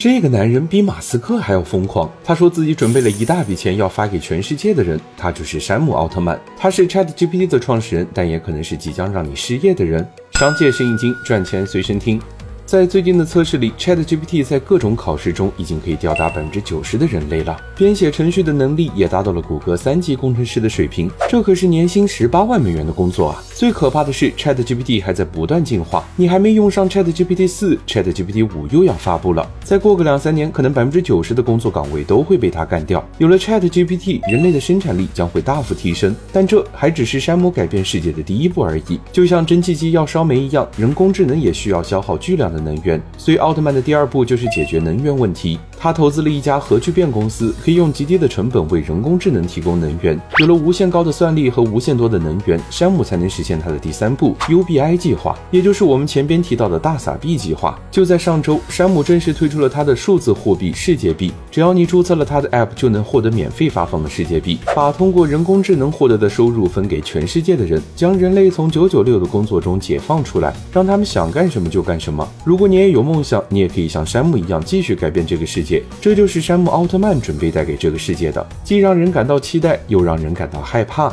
这个男人比马斯克还要疯狂。他说自己准备了一大笔钱要发给全世界的人，他就是山姆奥特曼。他是 Chat GPT 的创始人，但也可能是即将让你失业的人。商界生意经，赚钱随身听。在最近的测试里，ChatGPT 在各种考试中已经可以吊打百分之九十的人类了。编写程序的能力也达到了谷歌三级工程师的水平，这可是年薪十八万美元的工作啊！最可怕的是，ChatGPT 还在不断进化，你还没用上 ChatGPT 四，ChatGPT 五又要发布了。再过个两三年，可能百分之九十的工作岗位都会被它干掉。有了 ChatGPT，人类的生产力将会大幅提升，但这还只是山姆改变世界的第一步而已。就像蒸汽机要烧煤一样，人工智能也需要消耗巨量的。能源，所以奥特曼的第二步就是解决能源问题。他投资了一家核聚变公司，可以用极低的成本为人工智能提供能源。有了无限高的算力和无限多的能源，山姆才能实现他的第三步 UBI 计划，也就是我们前边提到的大撒币计划。就在上周，山姆正式推出了他的数字货币世界币。只要你注册了他的 App，就能获得免费发放的世界币，把通过人工智能获得的收入分给全世界的人，将人类从九九六的工作中解放出来，让他们想干什么就干什么。如果你也有梦想，你也可以像山姆一样继续改变这个世界这就是山姆奥特曼准备带给这个世界的，既让人感到期待，又让人感到害怕。